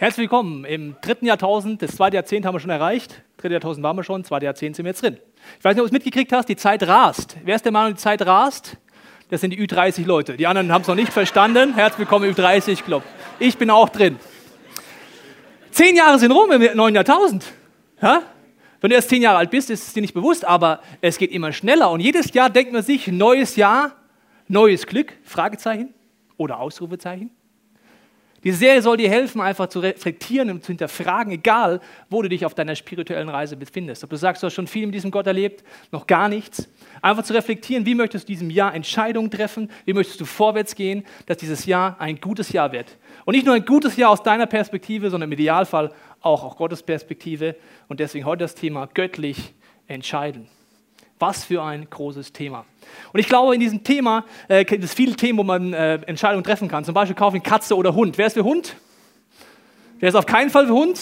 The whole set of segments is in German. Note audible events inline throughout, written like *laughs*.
Herzlich willkommen im dritten Jahrtausend. Das zweite Jahrzehnt haben wir schon erreicht. Dritte Jahrtausend waren wir schon, zweite Jahrzehnt sind wir jetzt drin. Ich weiß nicht, ob du es mitgekriegt hast, die Zeit rast. Wer ist der Meinung, die Zeit rast? Das sind die Ü30-Leute. Die anderen haben es noch nicht verstanden. Herzlich willkommen im Ü30-Club. Ich bin auch drin. Zehn Jahre sind rum im neuen Jahrtausend. Ja? Wenn du erst zehn Jahre alt bist, ist es dir nicht bewusst, aber es geht immer schneller. Und jedes Jahr denkt man sich, neues Jahr, neues Glück, Fragezeichen oder Ausrufezeichen. Diese Serie soll dir helfen, einfach zu reflektieren und zu hinterfragen, egal wo du dich auf deiner spirituellen Reise befindest. Ob du sagst, du hast schon viel mit diesem Gott erlebt, noch gar nichts. Einfach zu reflektieren, wie möchtest du diesem Jahr Entscheidungen treffen, wie möchtest du vorwärts gehen, dass dieses Jahr ein gutes Jahr wird. Und nicht nur ein gutes Jahr aus deiner Perspektive, sondern im Idealfall auch aus Gottes Perspektive. Und deswegen heute das Thema göttlich entscheiden. Was für ein großes Thema. Und ich glaube, in diesem Thema äh, gibt es viele Themen, wo man äh, Entscheidungen treffen kann. Zum Beispiel kaufen Katze oder Hund. Wer ist für Hund? Wer ist auf keinen Fall für Hund?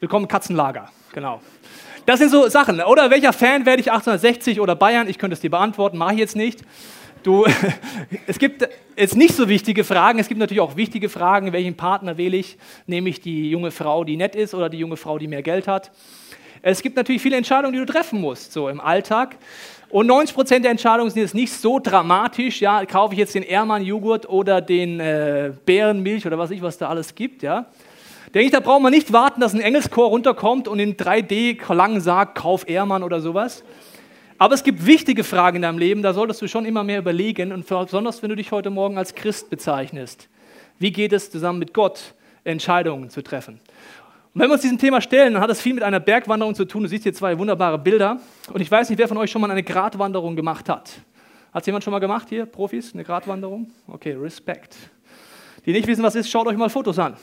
Willkommen Katzenlager. Genau. Das sind so Sachen. Oder welcher Fan werde ich 1860 oder Bayern? Ich könnte es dir beantworten, mache ich jetzt nicht. Du, *laughs* es gibt jetzt nicht so wichtige Fragen. Es gibt natürlich auch wichtige Fragen. Welchen Partner wähle ich? Nehme ich die junge Frau, die nett ist, oder die junge Frau, die mehr Geld hat? Es gibt natürlich viele Entscheidungen, die du treffen musst, so im Alltag. Und 90 Prozent der Entscheidungen sind jetzt nicht so dramatisch. Ja, kaufe ich jetzt den Ehrmann-Joghurt oder den äh, Bärenmilch oder was ich, was da alles gibt. Ja, denke ich, da braucht man nicht warten, dass ein Engelschor runterkommt und in 3D lang sagt, kauf Ehrmann oder sowas. Aber es gibt wichtige Fragen in deinem Leben, da solltest du schon immer mehr überlegen und besonders, wenn du dich heute Morgen als Christ bezeichnest. Wie geht es zusammen mit Gott, Entscheidungen zu treffen? Und wenn wir uns diesem Thema stellen, dann hat es viel mit einer Bergwanderung zu tun. Du siehst hier zwei wunderbare Bilder. Und ich weiß nicht, wer von euch schon mal eine Gratwanderung gemacht hat. Hat es jemand schon mal gemacht hier, Profis, eine Gratwanderung? Okay, Respekt. Die nicht wissen, was ist, schaut euch mal Fotos an.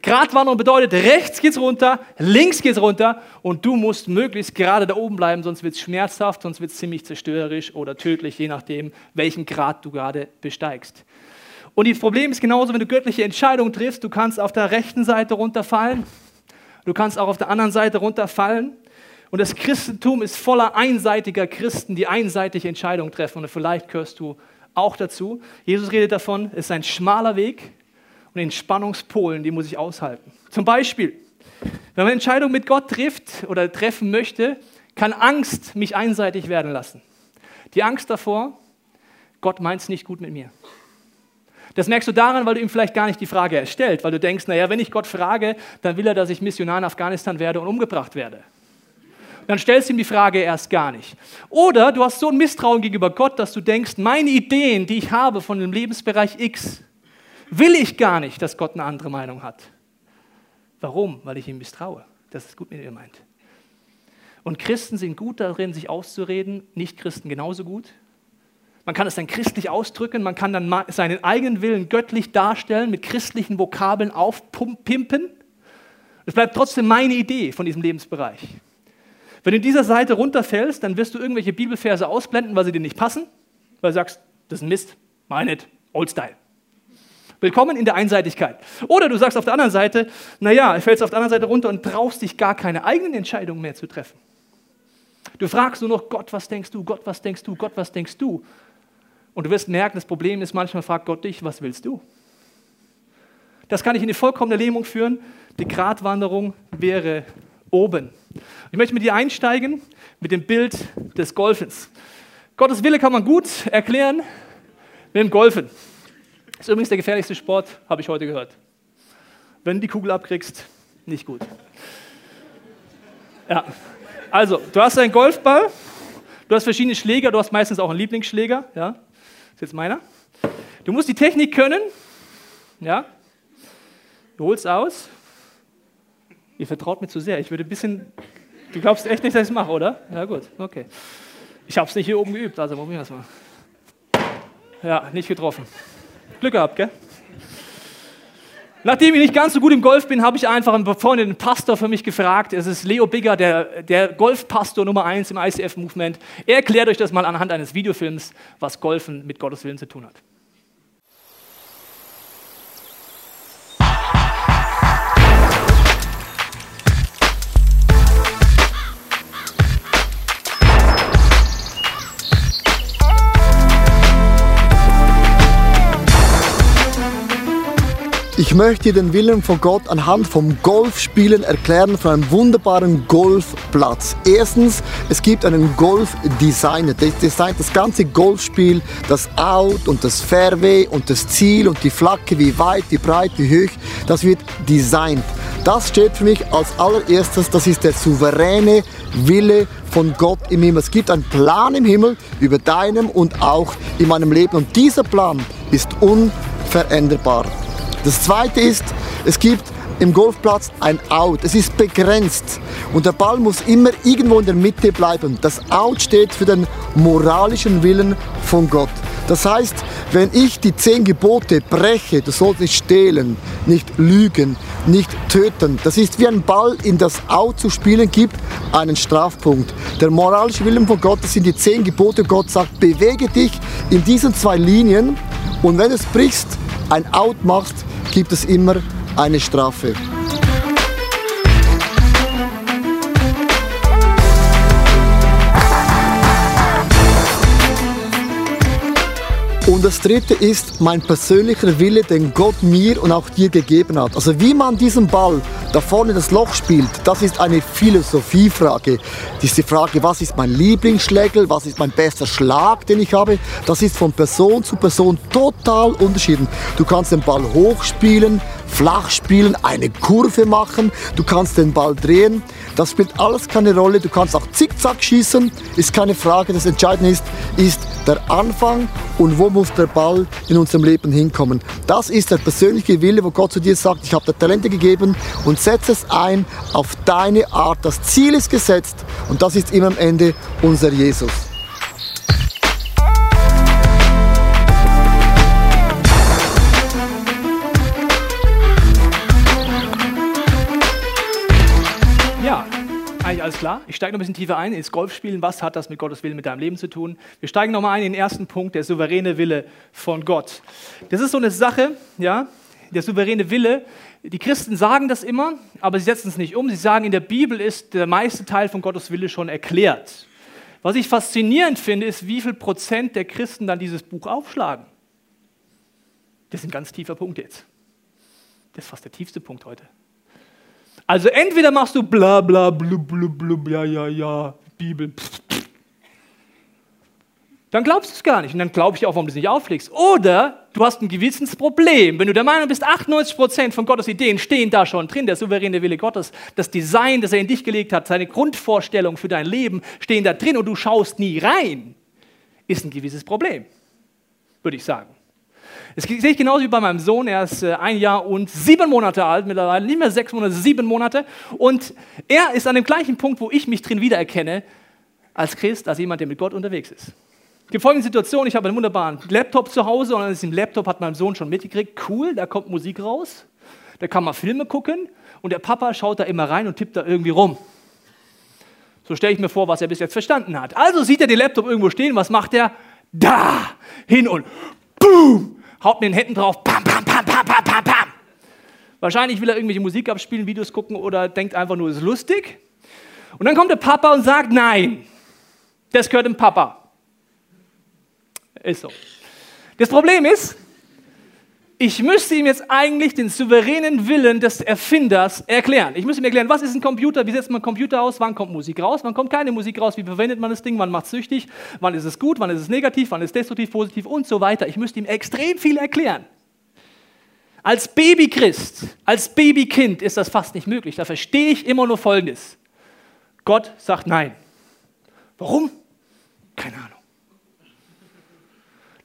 Gratwanderung bedeutet, rechts geht's runter, links geht's runter und du musst möglichst gerade da oben bleiben, sonst wird es schmerzhaft, sonst wird es ziemlich zerstörerisch oder tödlich, je nachdem, welchen Grad du gerade besteigst. Und das Problem ist genauso, wenn du göttliche Entscheidungen triffst, du kannst auf der rechten Seite runterfallen, Du kannst auch auf der anderen Seite runterfallen. Und das Christentum ist voller einseitiger Christen, die einseitig Entscheidungen treffen. Und vielleicht gehörst du auch dazu. Jesus redet davon, es ist ein schmaler Weg und den Spannungspolen, die muss ich aushalten. Zum Beispiel, wenn man Entscheidungen mit Gott trifft oder treffen möchte, kann Angst mich einseitig werden lassen. Die Angst davor, Gott meint es nicht gut mit mir. Das merkst du daran, weil du ihm vielleicht gar nicht die Frage erstellt, weil du denkst, naja, wenn ich Gott frage, dann will er, dass ich Missionar in Afghanistan werde und umgebracht werde. Dann stellst du ihm die Frage erst gar nicht. Oder du hast so ein Misstrauen gegenüber Gott, dass du denkst, meine Ideen, die ich habe von dem Lebensbereich X, will ich gar nicht, dass Gott eine andere Meinung hat. Warum? Weil ich ihm misstraue, dass es gut mit ihr meint. Und Christen sind gut darin, sich auszureden, nicht Christen genauso gut. Man kann es dann christlich ausdrücken, man kann dann seinen eigenen Willen göttlich darstellen, mit christlichen Vokabeln aufpimpen. Es bleibt trotzdem meine Idee von diesem Lebensbereich. Wenn du in dieser Seite runterfällst, dann wirst du irgendwelche Bibelverse ausblenden, weil sie dir nicht passen, weil du sagst, das ist ein Mist, mein nicht, Old Style. Willkommen in der Einseitigkeit. Oder du sagst auf der anderen Seite, naja, fällst auf der anderen Seite runter und traust dich gar keine eigenen Entscheidungen mehr zu treffen. Du fragst nur noch, Gott, was denkst du? Gott, was denkst du? Gott, was denkst du? Und du wirst merken, das Problem ist, manchmal fragt Gott dich, was willst du? Das kann dich in die vollkommene Lähmung führen. Die Gratwanderung wäre oben. Ich möchte mit dir einsteigen mit dem Bild des Golfens. Gottes Wille kann man gut erklären mit dem Golfen. Ist übrigens der gefährlichste Sport, habe ich heute gehört. Wenn du die Kugel abkriegst, nicht gut. Ja, also, du hast einen Golfball, du hast verschiedene Schläger, du hast meistens auch einen Lieblingsschläger. Ja? Jetzt meiner. Du musst die Technik können. Ja? Du holst aus. Ihr vertraut mir zu sehr. Ich würde ein bisschen. Du glaubst echt nicht, dass ich es mache, oder? Ja, gut. Okay. Ich habe es nicht hier oben geübt, also probieren wir es mal. Ja, nicht getroffen. Glück gehabt, gell? Nachdem ich nicht ganz so gut im Golf bin, habe ich einfach einen befreundeten Pastor für mich gefragt. Es ist Leo Bigger, der, der Golfpastor Nummer 1 im ICF-Movement. Er erklärt euch das mal anhand eines Videofilms, was Golfen mit Gottes Willen zu tun hat. Ich möchte dir den Willen von Gott anhand vom Golfspielen erklären von einem wunderbaren Golfplatz. Erstens, es gibt einen Golfdesigner, der designt das ganze Golfspiel, das Out und das Fairway und das Ziel und die Flagge, wie weit, wie breit, wie hoch, das wird designt. Das steht für mich als allererstes, das ist der souveräne Wille von Gott im Himmel. Es gibt einen Plan im Himmel über deinem und auch in meinem Leben und dieser Plan ist unveränderbar. Das zweite ist, es gibt im Golfplatz ein Out. Es ist begrenzt und der Ball muss immer irgendwo in der Mitte bleiben. Das Out steht für den moralischen Willen von Gott. Das heißt, wenn ich die zehn Gebote breche, du sollst nicht stehlen, nicht lügen, nicht töten, das ist wie ein Ball in das Out zu spielen gibt, einen Strafpunkt. Der moralische Willen von Gott, das sind die zehn Gebote. Gott sagt, bewege dich in diesen zwei Linien und wenn du es brichst, ein Out machst, gibt es immer eine Strafe. Und das dritte ist mein persönlicher Wille, den Gott mir und auch dir gegeben hat. Also wie man diesen Ball da vorne das Loch spielt, das ist eine Philosophiefrage. Das ist die Frage, was ist mein Lieblingsschlägel, was ist mein bester Schlag, den ich habe. Das ist von Person zu Person total unterschiedlich. Du kannst den Ball hochspielen, flach spielen, eine Kurve machen, du kannst den Ball drehen. Das spielt alles keine Rolle. Du kannst auch zickzack schießen, ist keine Frage. Das Entscheidende ist, ist der Anfang und wo muss der Ball in unserem Leben hinkommen. Das ist der persönliche Wille, wo Gott zu dir sagt, ich habe dir Talente gegeben und setze es ein auf deine Art. Das Ziel ist gesetzt und das ist immer am Ende unser Jesus. Klar. Ich steige noch ein bisschen tiefer ein ins Golfspielen. Was hat das mit Gottes Willen, mit deinem Leben zu tun? Wir steigen nochmal ein in den ersten Punkt, der souveräne Wille von Gott. Das ist so eine Sache, ja, der souveräne Wille. Die Christen sagen das immer, aber sie setzen es nicht um. Sie sagen, in der Bibel ist der meiste Teil von Gottes Wille schon erklärt. Was ich faszinierend finde, ist, wie viel Prozent der Christen dann dieses Buch aufschlagen. Das ist ein ganz tiefer Punkt jetzt. Das ist fast der tiefste Punkt heute. Also entweder machst du bla bla blub blub blub, ja, ja, ja, Bibel. Pff, pff. Dann glaubst du es gar nicht und dann glaube ich auch, warum du es nicht auflegst. Oder du hast ein Gewissensproblem. Wenn du der Meinung bist, 98% von Gottes Ideen stehen da schon drin, der souveräne Wille Gottes, das Design, das er in dich gelegt hat, seine Grundvorstellungen für dein Leben stehen da drin und du schaust nie rein, ist ein gewisses Problem, würde ich sagen. Das sehe ich genauso wie bei meinem Sohn. Er ist äh, ein Jahr und sieben Monate alt mittlerweile, nicht mehr sechs Monate, sieben Monate. Und er ist an dem gleichen Punkt, wo ich mich drin wiedererkenne, als Christ, als jemand, der mit Gott unterwegs ist. Gibt folgende Situation, ich habe einen wunderbaren Laptop zu Hause und an diesem Laptop hat mein Sohn schon mitgekriegt, cool, da kommt Musik raus, da kann man Filme gucken und der Papa schaut da immer rein und tippt da irgendwie rum. So stelle ich mir vor, was er bis jetzt verstanden hat. Also sieht er den Laptop irgendwo stehen, was macht er? Da, hin und boom, haut mit den Händen drauf, pam, pam, pam, pam, pam, pam, pam. Wahrscheinlich will er irgendwelche Musik abspielen, Videos gucken oder denkt einfach nur, es ist lustig. Und dann kommt der Papa und sagt, nein, das gehört dem Papa. Ist so. Das Problem ist, ich müsste ihm jetzt eigentlich den souveränen Willen des Erfinders erklären. Ich müsste ihm erklären, was ist ein Computer, wie setzt man einen Computer aus, wann kommt Musik raus, wann kommt keine Musik raus, wie verwendet man das Ding, wann macht es süchtig, wann ist es gut, wann ist es negativ, wann ist es destruktiv, positiv und so weiter. Ich müsste ihm extrem viel erklären. Als Babychrist, als Babykind ist das fast nicht möglich. Da verstehe ich immer nur Folgendes. Gott sagt nein. Warum? Keine Ahnung.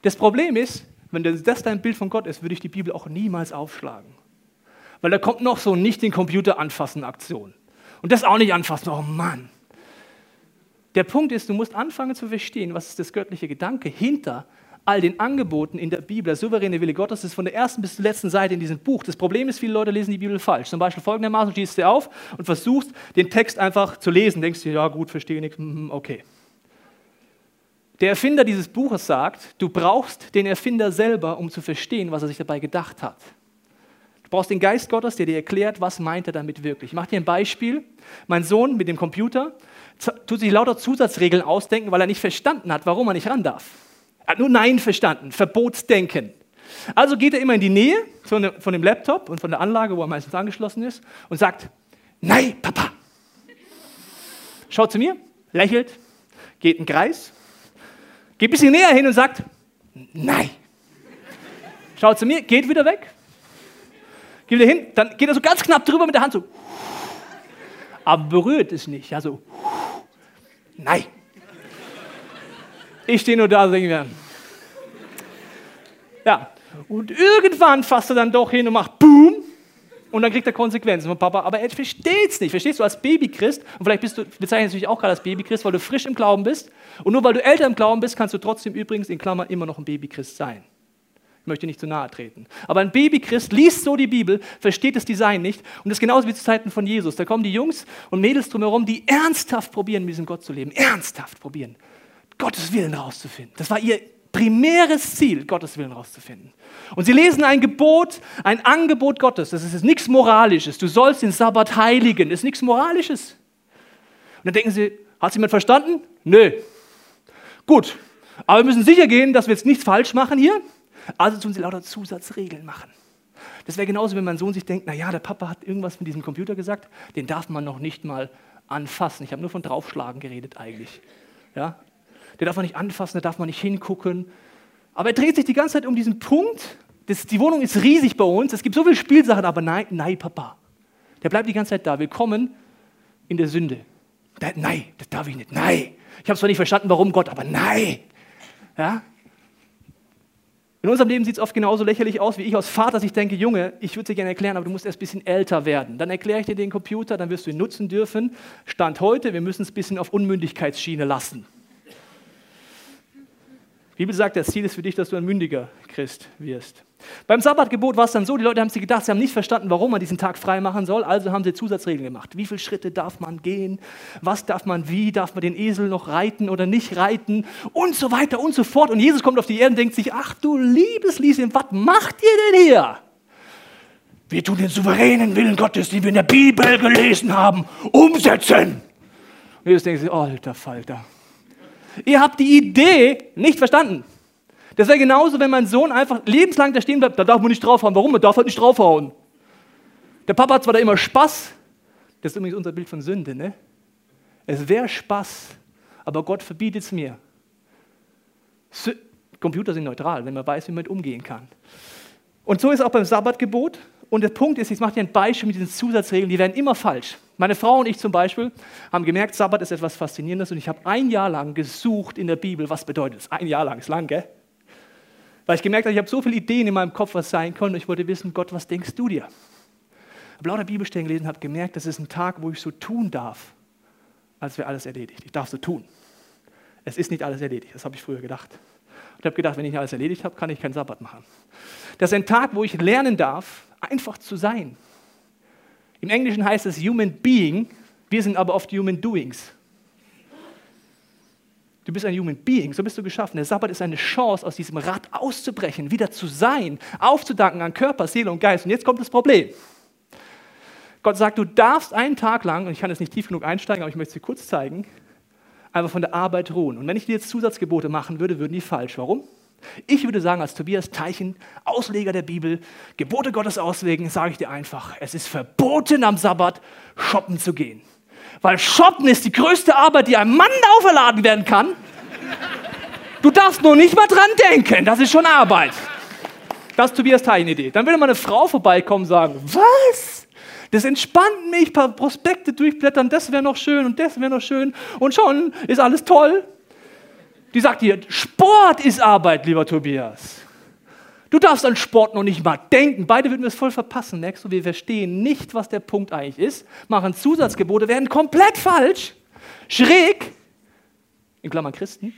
Das Problem ist, wenn das dein Bild von Gott ist, würde ich die Bibel auch niemals aufschlagen. Weil da kommt noch so nicht den Computer anfassen Aktion. Und das auch nicht anfassen. Oh Mann. Der Punkt ist, du musst anfangen zu verstehen, was ist das göttliche Gedanke hinter all den Angeboten in der Bibel. Der souveräne Wille Gottes ist von der ersten bis zur letzten Seite in diesem Buch. Das Problem ist, viele Leute lesen die Bibel falsch. Zum Beispiel folgendermaßen, du stehst dir auf und versuchst, den Text einfach zu lesen. Denkst dir, ja gut, verstehe nichts, hm, okay. Der Erfinder dieses Buches sagt, du brauchst den Erfinder selber, um zu verstehen, was er sich dabei gedacht hat. Du brauchst den Geist Gottes, der dir erklärt, was meint er damit wirklich. Ich mache dir ein Beispiel. Mein Sohn mit dem Computer tut sich lauter Zusatzregeln ausdenken, weil er nicht verstanden hat, warum er nicht ran darf. Er hat nur Nein verstanden, Verbotsdenken. Also geht er immer in die Nähe von dem Laptop und von der Anlage, wo er meistens angeschlossen ist, und sagt, nein, Papa. Schaut zu mir, lächelt, geht einen Kreis, geht ein bisschen näher hin und sagt, nein. Schaut zu mir, geht wieder weg, geht wieder hin, dann geht er so ganz knapp drüber mit der Hand so, aber berührt es nicht, ja so, nein. Ich stehe nur da und denke mir, ja, und irgendwann fasst er dann doch hin und macht Boom und dann kriegt er Konsequenzen von Papa. Aber er versteht es nicht. Verstehst du als Babychrist? Und vielleicht bist du, bezeichnest du dich auch gerade als Babychrist, weil du frisch im Glauben bist. Und nur weil du älter im Glauben bist, kannst du trotzdem übrigens in Klammern immer noch ein Babychrist sein. Ich möchte nicht zu nahe treten. Aber ein Babychrist liest so die Bibel, versteht das Design nicht. Und das ist genauso wie zu Zeiten von Jesus. Da kommen die Jungs und Mädels drumherum, die ernsthaft probieren, mit diesem Gott zu leben. Ernsthaft probieren, Gottes Willen herauszufinden. Das war ihr primäres Ziel, Gottes Willen herauszufinden. Und sie lesen ein Gebot, ein Angebot Gottes. Das ist nichts Moralisches. Du sollst den Sabbat heiligen. Das ist nichts Moralisches. Und dann denken sie, hat jemand verstanden? Nö. Gut, aber wir müssen sicher gehen, dass wir jetzt nichts falsch machen hier. Also tun sie lauter Zusatzregeln machen. Das wäre genauso, wenn mein Sohn sich denkt, naja, der Papa hat irgendwas mit diesem Computer gesagt, den darf man noch nicht mal anfassen. Ich habe nur von draufschlagen geredet eigentlich. Ja? Den darf man nicht anfassen, da darf man nicht hingucken. Aber er dreht sich die ganze Zeit um diesen Punkt. Das, die Wohnung ist riesig bei uns, es gibt so viele Spielsachen, aber nein, nein, Papa. Der bleibt die ganze Zeit da. Willkommen in der Sünde. Der, nein, das darf ich nicht. Nein. Ich habe zwar nicht verstanden, warum Gott, aber nein. Ja? In unserem Leben sieht es oft genauso lächerlich aus, wie ich als Vater sich denke, Junge, ich würde dir gerne erklären, aber du musst erst ein bisschen älter werden. Dann erkläre ich dir den Computer, dann wirst du ihn nutzen dürfen. Stand heute, wir müssen es ein bisschen auf Unmündigkeitsschiene lassen. Die Bibel sagt, das Ziel ist für dich, dass du ein mündiger Christ wirst. Beim Sabbatgebot war es dann so, die Leute haben sich gedacht, sie haben nicht verstanden, warum man diesen Tag frei machen soll, also haben sie Zusatzregeln gemacht. Wie viele Schritte darf man gehen? Was darf man wie? Darf man den Esel noch reiten oder nicht reiten? Und so weiter und so fort. Und Jesus kommt auf die Erde und denkt sich, ach du liebes Lieschen, was macht ihr denn hier? Wir tun den souveränen Willen Gottes, den wir in der Bibel gelesen haben, umsetzen. Und Jesus denkt sich, alter Falter, Ihr habt die Idee nicht verstanden. Das wäre genauso, wenn mein Sohn einfach lebenslang da stehen bleibt, da darf man nicht draufhauen. Warum? Man darf halt nicht draufhauen. Der Papa hat zwar da immer Spaß, das ist übrigens unser Bild von Sünde, ne? Es wäre Spaß, aber Gott verbietet es mir. Computer sind neutral, wenn man weiß, wie man damit umgehen kann. Und so ist auch beim Sabbatgebot. Und der Punkt ist, ich mache dir ein Beispiel mit diesen Zusatzregeln, die werden immer falsch. Meine Frau und ich zum Beispiel haben gemerkt, Sabbat ist etwas Faszinierendes und ich habe ein Jahr lang gesucht in der Bibel, was bedeutet es. Ein Jahr lang ist lang, gell? Weil ich gemerkt habe, ich habe so viele Ideen in meinem Kopf, was sein könnte. Ich wollte wissen, Gott, was denkst du dir? Ich habe lauter Bibelstellen gelesen und habe gemerkt, das ist ein Tag, wo ich so tun darf, als wäre alles erledigt. Ich darf so tun. Es ist nicht alles erledigt, das habe ich früher gedacht. Und ich habe gedacht, wenn ich alles erledigt habe, kann ich keinen Sabbat machen. Das ist ein Tag, wo ich lernen darf, einfach zu sein. Im Englischen heißt es Human Being, wir sind aber oft Human Doings. Du bist ein Human Being, so bist du geschaffen. Der Sabbat ist eine Chance, aus diesem Rad auszubrechen, wieder zu sein, aufzudanken an Körper, Seele und Geist. Und jetzt kommt das Problem. Gott sagt, du darfst einen Tag lang, und ich kann jetzt nicht tief genug einsteigen, aber ich möchte es dir kurz zeigen, einfach von der Arbeit ruhen. Und wenn ich dir jetzt Zusatzgebote machen würde, würden die falsch. Warum? Ich würde sagen, als Tobias Teichen, Ausleger der Bibel, Gebote Gottes auslegen, sage ich dir einfach, es ist verboten am Sabbat shoppen zu gehen. Weil shoppen ist die größte Arbeit, die einem Mann auferladen werden kann. Du darfst nur nicht mal dran denken, das ist schon Arbeit. Das ist Tobias Teichen Idee. Dann würde mal eine Frau vorbeikommen und sagen, was? Das entspannt mich, ein paar Prospekte durchblättern, das wäre noch schön und das wäre noch schön und schon ist alles toll. Die sagt dir, Sport ist Arbeit, lieber Tobias. Du darfst an Sport noch nicht mal denken. Beide würden wir es voll verpassen. Merkst du, wir verstehen nicht, was der Punkt eigentlich ist, machen Zusatzgebote, werden komplett falsch, schräg, in Klammern Christen.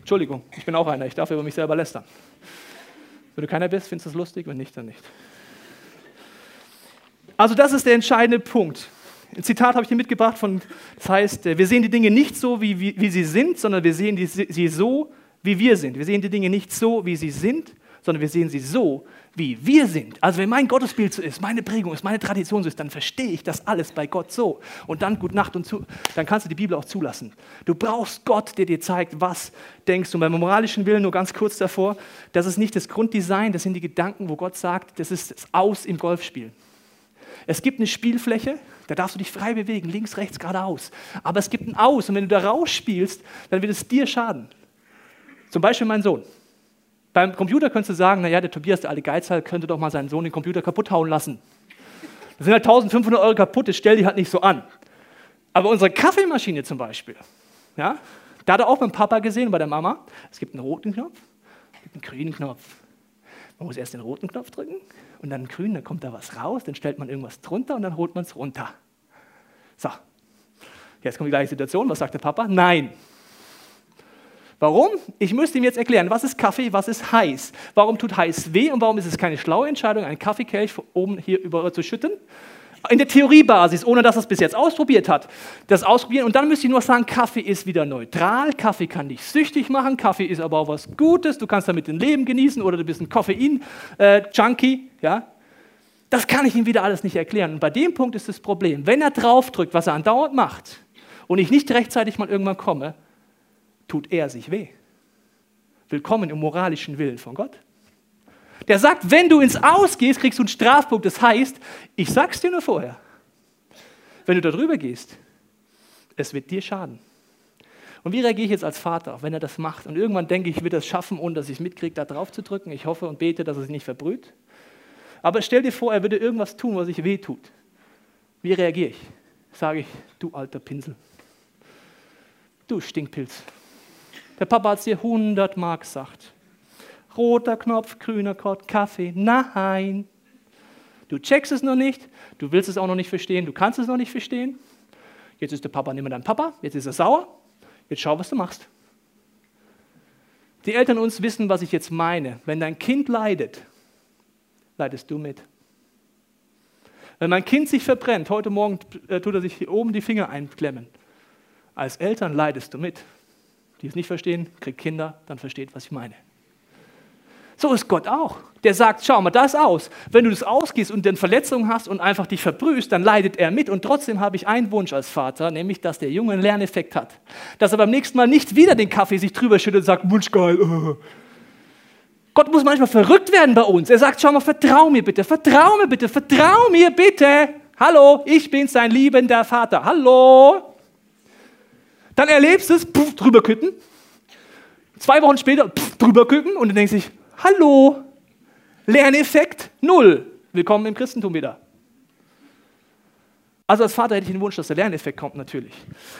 Entschuldigung, ich bin auch einer, ich darf über mich selber lästern. Wenn du keiner bist, findest du es lustig, wenn nicht, dann nicht. Also das ist der entscheidende Punkt. Ein Zitat habe ich dir mitgebracht von, das heißt, äh, wir sehen die Dinge nicht so, wie, wie, wie sie sind, sondern wir sehen die, sie so, wie wir sind. Wir sehen die Dinge nicht so, wie sie sind, sondern wir sehen sie so, wie wir sind. Also wenn mein Gottesbild so ist, meine Prägung ist, meine Tradition so ist, dann verstehe ich das alles bei Gott so. Und dann gut Nacht und zu, dann kannst du die Bibel auch zulassen. Du brauchst Gott, der dir zeigt, was denkst du. Und beim moralischen Willen nur ganz kurz davor, das ist nicht das Grunddesign, das sind die Gedanken, wo Gott sagt, das ist das Aus im Golfspiel. Es gibt eine Spielfläche, da darfst du dich frei bewegen, links, rechts, geradeaus. Aber es gibt ein Aus und wenn du da rausspielst, dann wird es dir schaden. Zum Beispiel mein Sohn. Beim Computer könntest du sagen, naja, der Tobias, der alte Geizhals, könnte doch mal seinen Sohn den Computer kaputt hauen lassen. Das sind halt 1500 Euro kaputt, das stell die halt nicht so an. Aber unsere Kaffeemaschine zum Beispiel, ja, da hat er auch beim Papa gesehen, bei der Mama, es gibt einen roten Knopf, es gibt einen grünen Knopf. Man muss erst den roten Knopf drücken und dann den grünen, dann kommt da was raus, dann stellt man irgendwas drunter und dann holt man es runter. So, jetzt kommt die gleiche Situation, was sagt der Papa? Nein, Warum? Ich müsste ihm jetzt erklären, was ist Kaffee, was ist heiß? Warum tut heiß weh und warum ist es keine schlaue Entscheidung, einen Kaffeekelch oben hier über zu schütten? In der Theoriebasis, ohne dass er es bis jetzt ausprobiert hat. Das ausprobieren und dann müsste ich nur sagen, Kaffee ist wieder neutral, Kaffee kann dich süchtig machen, Kaffee ist aber auch was Gutes, du kannst damit ein Leben genießen oder du bist ein Koffein-Junkie. Äh, ja? Das kann ich ihm wieder alles nicht erklären. Und bei dem Punkt ist das Problem, wenn er draufdrückt, was er andauernd macht, und ich nicht rechtzeitig mal irgendwann komme, tut er sich weh. Willkommen im moralischen Willen von Gott. Der sagt, wenn du ins Aus gehst, kriegst du einen Strafpunkt. Das heißt, ich sag's dir nur vorher. Wenn du da drüber gehst, es wird dir schaden. Und wie reagiere ich jetzt als Vater, wenn er das macht? Und irgendwann denke ich, ich will das schaffen, ohne dass ich es mitkriege, da drauf zu drücken. Ich hoffe und bete, dass sich nicht verbrüht. Aber stell dir vor, er würde irgendwas tun, was sich weh tut. Wie reagiere ich? Sage ich, du alter Pinsel. Du Stinkpilz. Der Papa hat es dir hundertmal gesagt. Roter Knopf, grüner Knopf, Kaffee. Nein. Du checkst es noch nicht, du willst es auch noch nicht verstehen, du kannst es noch nicht verstehen. Jetzt ist der Papa nicht mehr dein Papa, jetzt ist er sauer. Jetzt schau, was du machst. Die Eltern uns wissen, was ich jetzt meine. Wenn dein Kind leidet, leidest du mit. Wenn mein Kind sich verbrennt, heute Morgen äh, tut er sich hier oben die Finger einklemmen. Als Eltern leidest du mit die es nicht verstehen, kriegt Kinder, dann versteht, was ich meine. So ist Gott auch. Der sagt, schau mal das aus. Wenn du das ausgehst und dann Verletzungen hast und einfach dich verbrühst, dann leidet er mit. Und trotzdem habe ich einen Wunsch als Vater, nämlich, dass der Junge einen Lerneffekt hat. Dass er beim nächsten Mal nicht wieder den Kaffee sich drüber schüttet und sagt, Wunsch geil. Gott muss manchmal verrückt werden bei uns. Er sagt, schau mal, vertrau mir bitte, vertrau mir bitte, vertrau mir bitte. Hallo, ich bin sein liebender Vater. Hallo. Dann erlebst du es, puff, drüber kütten. Zwei Wochen später, puff, drüber kütten und dann denkst du hallo, Lerneffekt null. Willkommen im Christentum wieder. Also als Vater hätte ich den Wunsch, dass der Lerneffekt kommt, natürlich.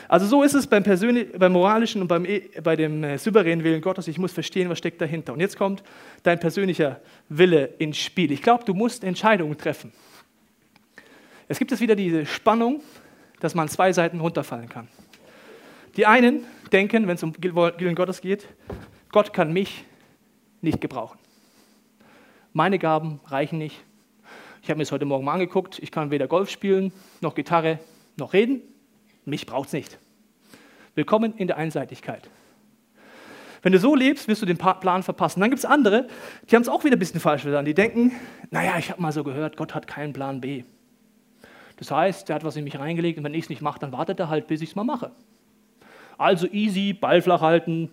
Also so ist es beim, beim moralischen und beim, e, bei dem äh, souveränen Willen Gottes. Ich muss verstehen, was steckt dahinter. Und jetzt kommt dein persönlicher Wille ins Spiel. Ich glaube, du musst Entscheidungen treffen. Es gibt jetzt wieder diese Spannung, dass man zwei Seiten runterfallen kann. Die einen denken, wenn es um Willen Gottes geht, Gott kann mich nicht gebrauchen. Meine Gaben reichen nicht. Ich habe mir das heute Morgen mal angeguckt. Ich kann weder Golf spielen, noch Gitarre, noch reden. Mich braucht es nicht. Willkommen in der Einseitigkeit. Wenn du so lebst, wirst du den Plan verpassen. Dann gibt es andere, die haben es auch wieder ein bisschen falsch verstanden. Die denken, naja, ich habe mal so gehört, Gott hat keinen Plan B. Das heißt, er hat was in mich reingelegt und wenn ich es nicht mache, dann wartet er halt, bis ich es mal mache. Also easy, Ball flach halten,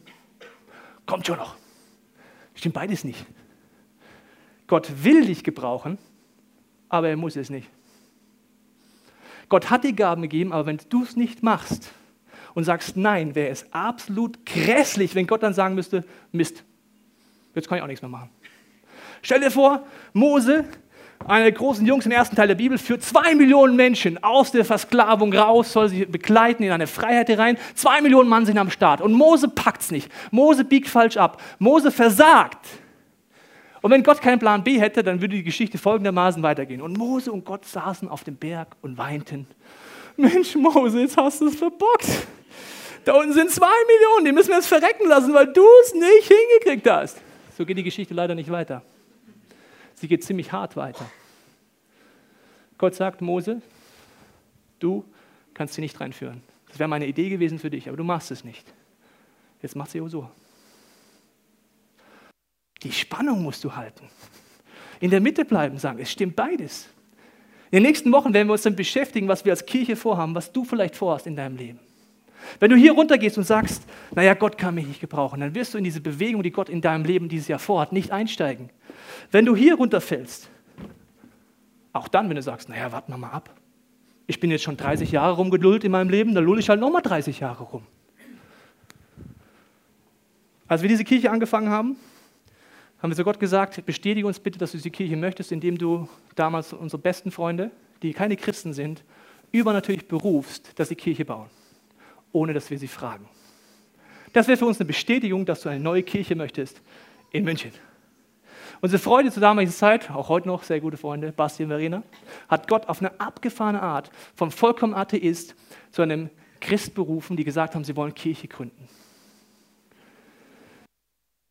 kommt schon noch. Stimmt beides nicht. Gott will dich gebrauchen, aber er muss es nicht. Gott hat die Gaben gegeben, aber wenn du es nicht machst und sagst nein, wäre es absolut grässlich, wenn Gott dann sagen müsste, Mist, jetzt kann ich auch nichts mehr machen. Stell dir vor, Mose einer der großen Jungs im ersten Teil der Bibel, führt zwei Millionen Menschen aus der Versklavung raus, soll sie begleiten in eine Freiheit herein. Zwei Millionen Mann sind am Start. Und Mose packt es nicht. Mose biegt falsch ab. Mose versagt. Und wenn Gott keinen Plan B hätte, dann würde die Geschichte folgendermaßen weitergehen. Und Mose und Gott saßen auf dem Berg und weinten. Mensch, Mose, jetzt hast du es verbockt. Da unten sind zwei Millionen, die müssen wir jetzt verrecken lassen, weil du es nicht hingekriegt hast. So geht die Geschichte leider nicht weiter. Sie geht ziemlich hart weiter. Gott sagt, Mose, du kannst sie nicht reinführen. Das wäre meine Idee gewesen für dich, aber du machst es nicht. Jetzt macht sie so. Die Spannung musst du halten. In der Mitte bleiben, sagen, es stimmt beides. In den nächsten Wochen werden wir uns dann beschäftigen, was wir als Kirche vorhaben, was du vielleicht vorhast in deinem Leben. Wenn du hier runtergehst und sagst, naja, Gott kann mich nicht gebrauchen, dann wirst du in diese Bewegung, die Gott in deinem Leben dieses Jahr vorhat, nicht einsteigen. Wenn du hier runterfällst, auch dann, wenn du sagst, naja, warten wir mal ab. Ich bin jetzt schon 30 Jahre rumgeduldet in meinem Leben, dann lull ich halt nochmal 30 Jahre rum. Als wir diese Kirche angefangen haben, haben wir zu Gott gesagt, bestätige uns bitte, dass du diese Kirche möchtest, indem du damals unsere besten Freunde, die keine Christen sind, übernatürlich berufst, dass sie Kirche bauen, ohne dass wir sie fragen. Das wäre für uns eine Bestätigung, dass du eine neue Kirche möchtest in München. Unsere Freunde zur damaligen Zeit, auch heute noch sehr gute Freunde, Basti und Verena, hat Gott auf eine abgefahrene Art vom vollkommen Atheist zu einem Christ berufen, die gesagt haben, sie wollen Kirche gründen.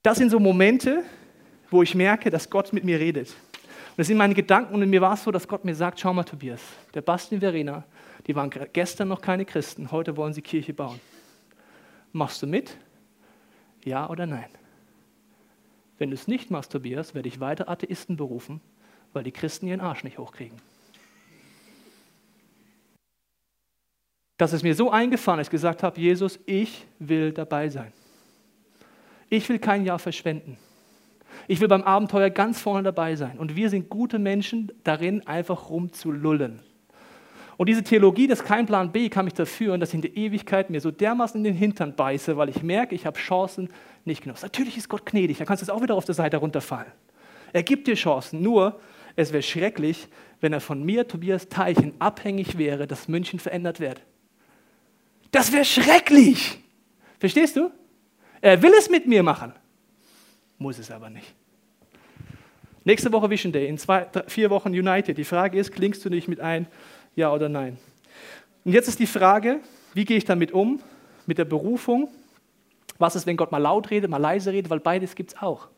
Das sind so Momente, wo ich merke, dass Gott mit mir redet. Und das sind meine Gedanken und in mir war es so, dass Gott mir sagt, schau mal Tobias, der Basti und Verena, die waren gestern noch keine Christen, heute wollen sie Kirche bauen. Machst du mit? Ja oder nein? Wenn du es nicht Tobias, werde ich weiter Atheisten berufen, weil die Christen ihren Arsch nicht hochkriegen. Dass es mir so eingefahren ist, gesagt habe, Jesus, ich will dabei sein. Ich will kein Jahr verschwenden. Ich will beim Abenteuer ganz vorne dabei sein. Und wir sind gute Menschen darin, einfach rumzulullen. Und diese Theologie des kein Plan B kann mich dafür führen, dass ich in der Ewigkeit mir so dermaßen in den Hintern beiße, weil ich merke, ich habe Chancen nicht genutzt. Natürlich ist Gott gnädig, da kannst du jetzt auch wieder auf der Seite runterfallen. Er gibt dir Chancen, nur es wäre schrecklich, wenn er von mir, Tobias Teichen, abhängig wäre, dass München verändert wird. Das wäre schrecklich. Verstehst du? Er will es mit mir machen, muss es aber nicht. Nächste Woche Vision Day, in zwei, drei, vier Wochen United. Die Frage ist, klingst du nicht mit ein, ja oder nein? Und jetzt ist die Frage, wie gehe ich damit um, mit der Berufung? Was ist, wenn Gott mal laut redet, mal leise redet, weil beides gibt es auch.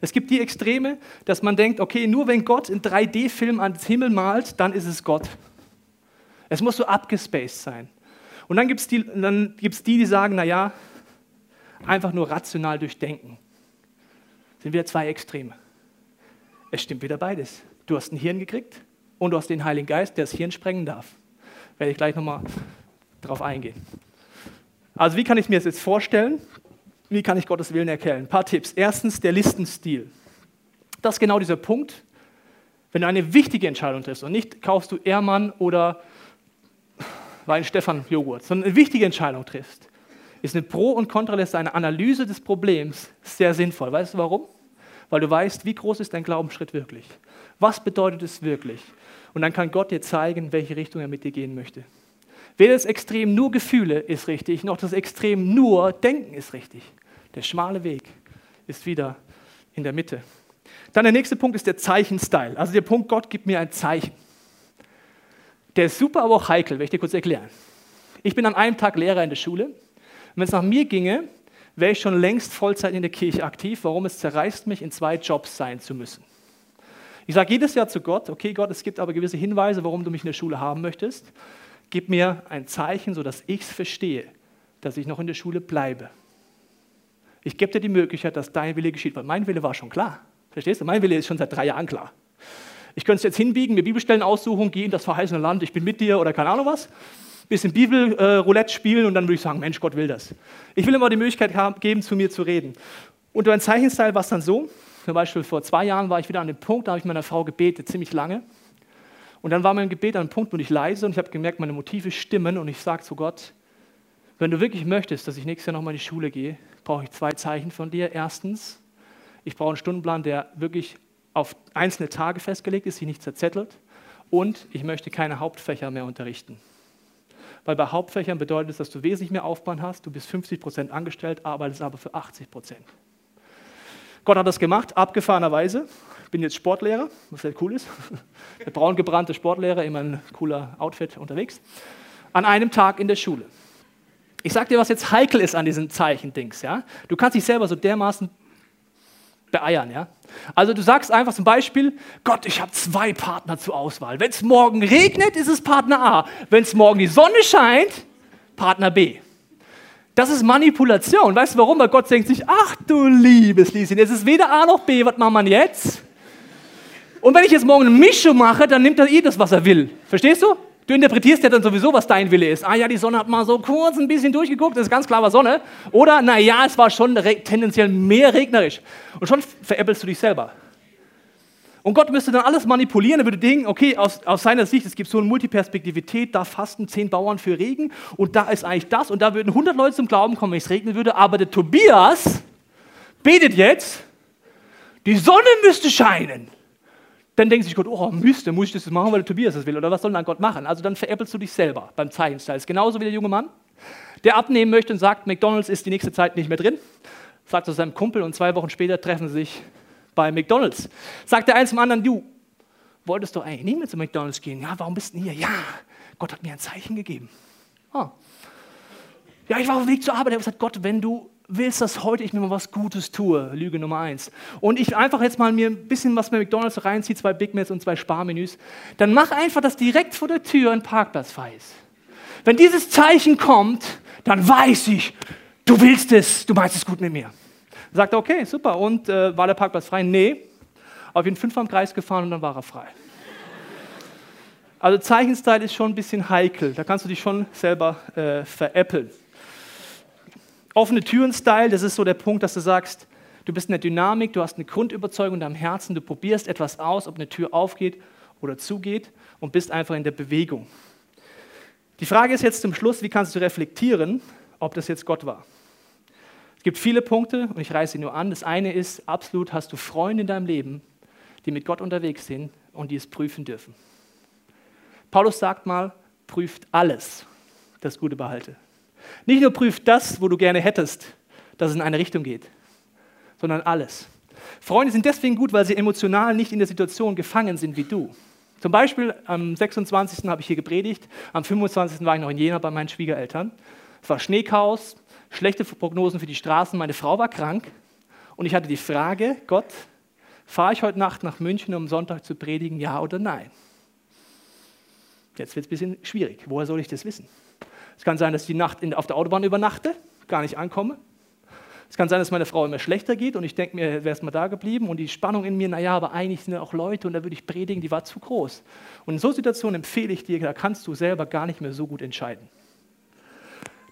Es gibt die Extreme, dass man denkt, okay, nur wenn Gott in 3D-Film ans Himmel malt, dann ist es Gott. Es muss so abgespaced sein. Und dann gibt es die, die, die sagen, naja, einfach nur rational durchdenken. Sind wieder zwei Extreme. Es stimmt wieder beides. Du hast ein Hirn gekriegt und du hast den Heiligen Geist, der das Hirn sprengen darf. Werde ich gleich nochmal drauf eingehen. Also wie kann ich mir das jetzt vorstellen? Wie kann ich Gottes Willen erkennen? Ein paar Tipps. Erstens der Listenstil. Das ist genau dieser Punkt. Wenn du eine wichtige Entscheidung triffst und nicht kaufst du Ehrmann oder Wein Stefan Joghurt, sondern eine wichtige Entscheidung triffst, ist eine Pro- und Kontraliste, eine Analyse des Problems sehr sinnvoll. Weißt du warum? Weil du weißt, wie groß ist dein Glaubensschritt wirklich? Was bedeutet es wirklich? Und dann kann Gott dir zeigen, welche Richtung er mit dir gehen möchte. Weder das Extrem nur Gefühle ist richtig, noch das Extrem nur Denken ist richtig. Der schmale Weg ist wieder in der Mitte. Dann der nächste Punkt ist der Zeichenstyle. Also der Punkt, Gott gibt mir ein Zeichen. Der ist super, aber auch heikel, werde ich dir kurz erklären. Ich bin an einem Tag Lehrer in der Schule wenn es nach mir ginge, wäre ich schon längst Vollzeit in der Kirche aktiv. Warum? Es zerreißt mich, in zwei Jobs sein zu müssen. Ich sage jedes Jahr zu Gott, okay Gott, es gibt aber gewisse Hinweise, warum du mich in der Schule haben möchtest. Gib mir ein Zeichen, sodass ich es verstehe, dass ich noch in der Schule bleibe. Ich gebe dir die Möglichkeit, dass dein Wille geschieht, weil mein Wille war schon klar. Verstehst du? Mein Wille ist schon seit drei Jahren klar. Ich könnte es jetzt hinbiegen, mir Bibelstellen aussuchen, gehen in das verheißene Land, ich bin mit dir oder keine Ahnung was bisschen Bibelroulette spielen und dann würde ich sagen, Mensch, Gott will das. Ich will immer die Möglichkeit haben, geben, zu mir zu reden. Und ein Zeichenstyle war es dann so, zum Beispiel vor zwei Jahren war ich wieder an dem Punkt, da habe ich meiner Frau gebetet, ziemlich lange. Und dann war mein Gebet an einem Punkt, wo ich leise und ich habe gemerkt, meine Motive stimmen und ich sage zu Gott, wenn du wirklich möchtest, dass ich nächstes Jahr nochmal in die Schule gehe, brauche ich zwei Zeichen von dir. Erstens, ich brauche einen Stundenplan, der wirklich auf einzelne Tage festgelegt ist, sich nicht zerzettelt. Und ich möchte keine Hauptfächer mehr unterrichten weil bei Hauptfächern bedeutet es, dass du wesentlich mehr Aufwand hast, du bist 50 Prozent angestellt, arbeitest aber für 80 Prozent. Gott hat das gemacht, abgefahrenerweise. Ich bin jetzt Sportlehrer, was sehr cool ist. *laughs* Der braun gebrannte Sportlehrer, immer ein cooler Outfit unterwegs. An einem Tag in der Schule. Ich sag dir, was jetzt heikel ist an diesen Zeichendings. Ja? Du kannst dich selber so dermaßen beeiern. Ja? Also du sagst einfach zum Beispiel, Gott, ich habe zwei Partner zur Auswahl. Wenn es morgen regnet, ist es Partner A. Wenn es morgen die Sonne scheint, Partner B. Das ist Manipulation. Weißt du warum? Weil Gott denkt sich, ach du liebes Lieschen, es ist weder A noch B, was machen wir jetzt? Und wenn ich jetzt morgen eine Mischung mache, dann nimmt er eh das, was er will. Verstehst du? Du interpretierst ja dann sowieso, was dein Wille ist. Ah ja, die Sonne hat mal so kurz ein bisschen durchgeguckt, das ist ganz klar war Sonne. Oder, naja, es war schon tendenziell mehr regnerisch. Und schon veräppelst du dich selber. Und Gott müsste dann alles manipulieren, er würde denken, okay, aus, aus seiner Sicht, es gibt so eine Multiperspektivität, da fasten zehn Bauern für Regen und da ist eigentlich das und da würden 100 Leute zum Glauben kommen, wenn es regnen würde, aber der Tobias betet jetzt, die Sonne müsste scheinen. Dann denkt sich Gott, oh, müsste, muss ich das machen, weil der Tobias das will? Oder was soll dann Gott machen? Also dann veräppelst du dich selber beim Zeichenstyle. Ist genauso wie der junge Mann, der abnehmen möchte und sagt, McDonalds ist die nächste Zeit nicht mehr drin. Sagt zu seinem Kumpel und zwei Wochen später treffen sie sich bei McDonalds. Sagt der eins zum anderen, du wolltest doch eigentlich nicht mehr zu McDonalds gehen. Ja, warum bist du hier? Ja, Gott hat mir ein Zeichen gegeben. Ah. Ja, ich war auf dem Weg zur Arbeit. Er hat gesagt, Gott, wenn du willst, dass heute ich mir mal was Gutes tue. Lüge Nummer eins. Und ich einfach jetzt mal mir ein bisschen was bei McDonalds reinziehe, zwei Big Macs und zwei Sparmenüs, dann mach einfach, dass direkt vor der Tür ein Parkplatz frei ist. Wenn dieses Zeichen kommt, dann weiß ich, du willst es, du meinst es gut mit mir. Sagt er, okay, super. Und äh, war der Parkplatz frei? Nee. Auf jeden fünf am Kreis gefahren und dann war er frei. Also Zeichenstyle ist schon ein bisschen heikel. Da kannst du dich schon selber äh, veräppeln offene Türen-Style, das ist so der Punkt, dass du sagst, du bist in der Dynamik, du hast eine Grundüberzeugung in deinem Herzen, du probierst etwas aus, ob eine Tür aufgeht oder zugeht und bist einfach in der Bewegung. Die Frage ist jetzt zum Schluss, wie kannst du reflektieren, ob das jetzt Gott war? Es gibt viele Punkte und ich reiße sie nur an. Das eine ist, absolut hast du Freunde in deinem Leben, die mit Gott unterwegs sind und die es prüfen dürfen. Paulus sagt mal, prüft alles, das Gute behalte. Nicht nur prüft das, wo du gerne hättest, dass es in eine Richtung geht, sondern alles. Freunde sind deswegen gut, weil sie emotional nicht in der Situation gefangen sind wie du. Zum Beispiel am 26. habe ich hier gepredigt, am 25. war ich noch in Jena bei meinen Schwiegereltern. Es war Schneechaos, schlechte Prognosen für die Straßen, meine Frau war krank und ich hatte die Frage, Gott, fahre ich heute Nacht nach München, um Sonntag zu predigen, ja oder nein? Jetzt wird es ein bisschen schwierig. Woher soll ich das wissen? Es kann sein, dass ich die Nacht auf der Autobahn übernachte, gar nicht ankomme. Es kann sein, dass meine Frau immer schlechter geht und ich denke mir, wäre es mal da geblieben und die Spannung in mir, naja, aber eigentlich sind ja auch Leute und da würde ich predigen, die war zu groß. Und in so Situationen empfehle ich dir, da kannst du selber gar nicht mehr so gut entscheiden.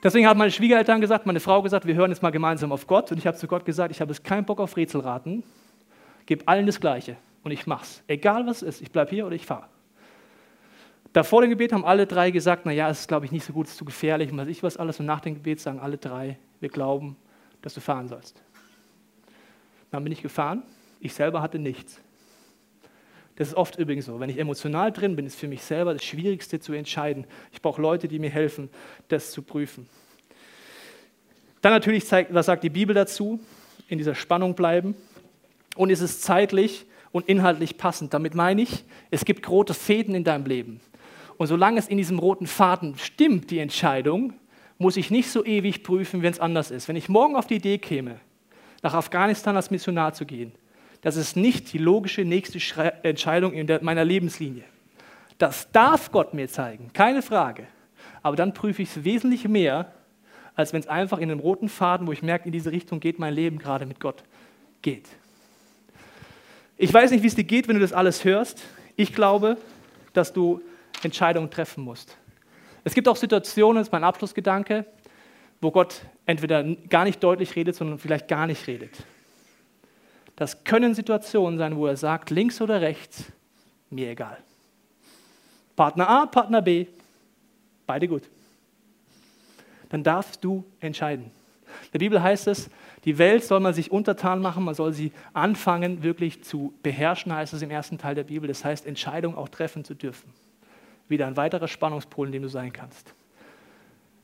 Deswegen haben meine Schwiegereltern gesagt, meine Frau gesagt, wir hören jetzt mal gemeinsam auf Gott und ich habe zu Gott gesagt, ich habe jetzt keinen Bock auf Rätselraten, gebe allen das Gleiche und ich mach's. Egal was es ist, ich bleibe hier oder ich fahre. Da vor dem Gebet haben alle drei gesagt, naja, es ist, glaube ich, nicht so gut, es ist zu gefährlich und was ich was alles. Und nach dem Gebet sagen alle drei, wir glauben, dass du fahren sollst. Dann bin ich gefahren, ich selber hatte nichts. Das ist oft übrigens so. Wenn ich emotional drin bin, ist für mich selber das Schwierigste zu entscheiden. Ich brauche Leute, die mir helfen, das zu prüfen. Dann natürlich, zeigt, was sagt die Bibel dazu? In dieser Spannung bleiben. Und ist es zeitlich und inhaltlich passend? Damit meine ich, es gibt rote Fäden in deinem Leben. Und solange es in diesem roten Faden stimmt, die Entscheidung, muss ich nicht so ewig prüfen, wenn es anders ist. Wenn ich morgen auf die Idee käme, nach Afghanistan als Missionar zu gehen, das ist nicht die logische nächste Entscheidung in meiner Lebenslinie. Das darf Gott mir zeigen, keine Frage. Aber dann prüfe ich es wesentlich mehr, als wenn es einfach in einem roten Faden, wo ich merke, in diese Richtung geht mein Leben gerade mit Gott, geht. Ich weiß nicht, wie es dir geht, wenn du das alles hörst. Ich glaube, dass du Entscheidungen treffen musst. Es gibt auch Situationen, das ist mein Abschlussgedanke, wo Gott entweder gar nicht deutlich redet, sondern vielleicht gar nicht redet. Das können Situationen sein, wo er sagt, links oder rechts, mir egal. Partner A, Partner B, beide gut. Dann darfst du entscheiden. In der Bibel heißt es, die Welt soll man sich untertan machen, man soll sie anfangen wirklich zu beherrschen, heißt es im ersten Teil der Bibel. Das heißt, Entscheidungen auch treffen zu dürfen wieder ein weiterer Spannungspol, in dem du sein kannst.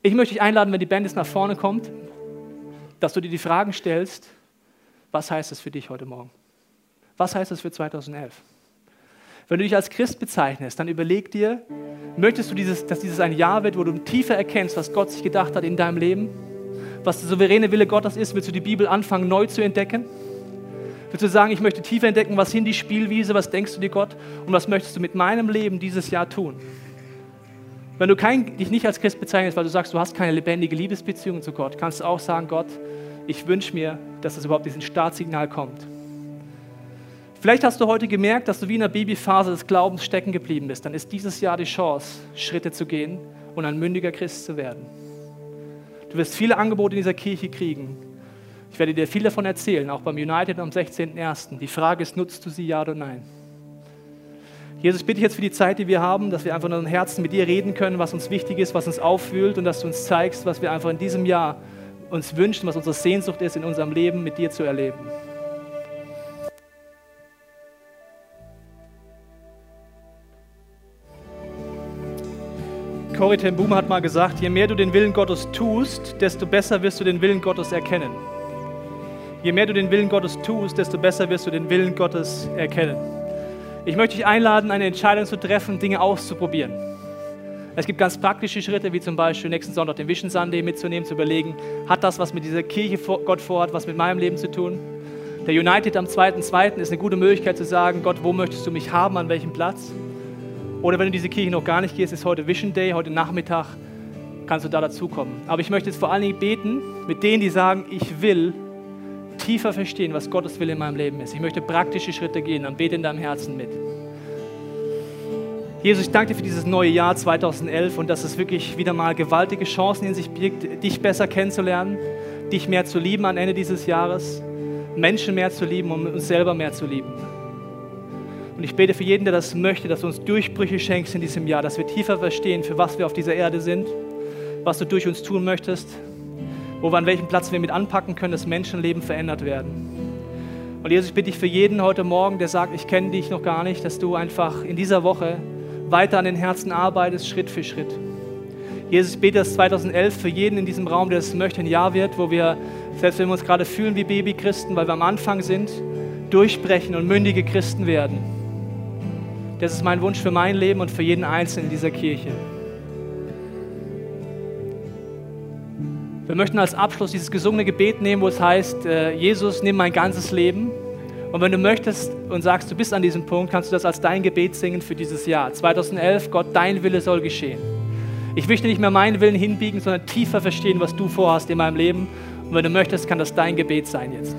Ich möchte dich einladen, wenn die Band jetzt nach vorne kommt, dass du dir die Fragen stellst, was heißt das für dich heute Morgen? Was heißt das für 2011? Wenn du dich als Christ bezeichnest, dann überleg dir, möchtest du, dieses, dass dieses ein Jahr wird, wo du tiefer erkennst, was Gott sich gedacht hat in deinem Leben? Was der souveräne Wille Gottes ist? Willst du die Bibel anfangen, neu zu entdecken? Willst du sagen, ich möchte tiefer entdecken, was sind die Spielwiese, was denkst du dir Gott und was möchtest du mit meinem Leben dieses Jahr tun? Wenn du kein, dich nicht als Christ bezeichnest, weil du sagst, du hast keine lebendige Liebesbeziehung zu Gott, kannst du auch sagen, Gott, ich wünsche mir, dass es überhaupt diesen Startsignal kommt. Vielleicht hast du heute gemerkt, dass du wie in der Babyphase des Glaubens stecken geblieben bist. Dann ist dieses Jahr die Chance, Schritte zu gehen und ein mündiger Christ zu werden. Du wirst viele Angebote in dieser Kirche kriegen. Ich werde dir viel davon erzählen, auch beim United am 16.01. Die Frage ist, nutzt du sie ja oder nein? Jesus, bitte ich jetzt für die Zeit, die wir haben, dass wir einfach in unserem Herzen mit dir reden können, was uns wichtig ist, was uns auffühlt und dass du uns zeigst, was wir einfach in diesem Jahr uns wünschen, was unsere Sehnsucht ist, in unserem Leben mit dir zu erleben. Corrie ten Boom hat mal gesagt, je mehr du den Willen Gottes tust, desto besser wirst du den Willen Gottes erkennen. Je mehr du den Willen Gottes tust, desto besser wirst du den Willen Gottes erkennen. Ich möchte dich einladen, eine Entscheidung zu treffen, Dinge auszuprobieren. Es gibt ganz praktische Schritte, wie zum Beispiel nächsten Sonntag den Vision Sunday mitzunehmen, zu überlegen, hat das was mit dieser Kirche Gott vorhat, was mit meinem Leben zu tun? Der United am 2.2. ist eine gute Möglichkeit zu sagen, Gott, wo möchtest du mich haben, an welchem Platz? Oder wenn du diese Kirche noch gar nicht gehst, ist heute Vision Day, heute Nachmittag, kannst du da dazukommen. Aber ich möchte jetzt vor allen Dingen beten mit denen, die sagen, ich will tiefer verstehen, was Gottes Wille in meinem Leben ist. Ich möchte praktische Schritte gehen, dann bete in deinem Herzen mit. Jesus, ich danke dir für dieses neue Jahr 2011 und dass es wirklich wieder mal gewaltige Chancen in sich birgt, dich besser kennenzulernen, dich mehr zu lieben am Ende dieses Jahres, Menschen mehr zu lieben und uns selber mehr zu lieben. Und ich bete für jeden, der das möchte, dass du uns Durchbrüche schenkst in diesem Jahr, dass wir tiefer verstehen, für was wir auf dieser Erde sind, was du durch uns tun möchtest, wo wir an welchem Platz wir mit anpacken können, dass Menschenleben verändert werden. Und Jesus, ich bitte dich für jeden heute Morgen, der sagt, ich kenne dich noch gar nicht, dass du einfach in dieser Woche weiter an den Herzen arbeitest, Schritt für Schritt. Jesus, ich bete, dass 2011 für jeden in diesem Raum, der es möchte, ein Jahr wird, wo wir, selbst wenn wir uns gerade fühlen wie Babychristen, weil wir am Anfang sind, durchbrechen und mündige Christen werden das ist mein Wunsch für mein Leben und für jeden Einzelnen in dieser Kirche. Wir möchten als Abschluss dieses gesungene Gebet nehmen, wo es heißt, äh, Jesus, nimm mein ganzes Leben. Und wenn du möchtest und sagst, du bist an diesem Punkt, kannst du das als dein Gebet singen für dieses Jahr. 2011, Gott, dein Wille soll geschehen. Ich möchte nicht mehr meinen Willen hinbiegen, sondern tiefer verstehen, was du vorhast in meinem Leben. Und wenn du möchtest, kann das dein Gebet sein jetzt.